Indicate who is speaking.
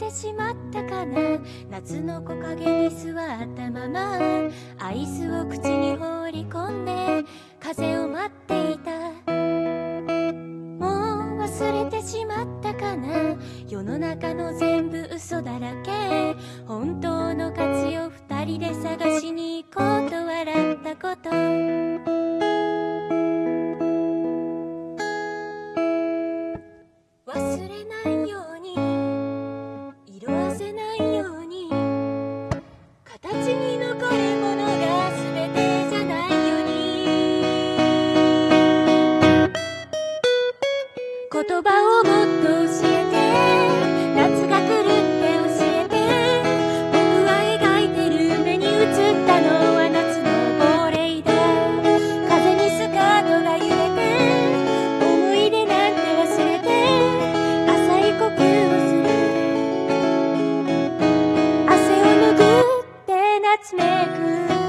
Speaker 1: てしまったかな？夏の木陰に座ったままアイスを口に放り込んで風を待っていた。もう忘れてしまったかな？世の中の全部嘘だらけ。本当の価値を二人で探しに行こうと笑ったこと。忘れない言葉をもっと教えて。夏が来るって教えて。僕は描いてる目に映ったのは夏の亡霊だ風にスカートが揺れて。思い出なんて忘れて。浅い呼吸をする。汗を拭って夏めく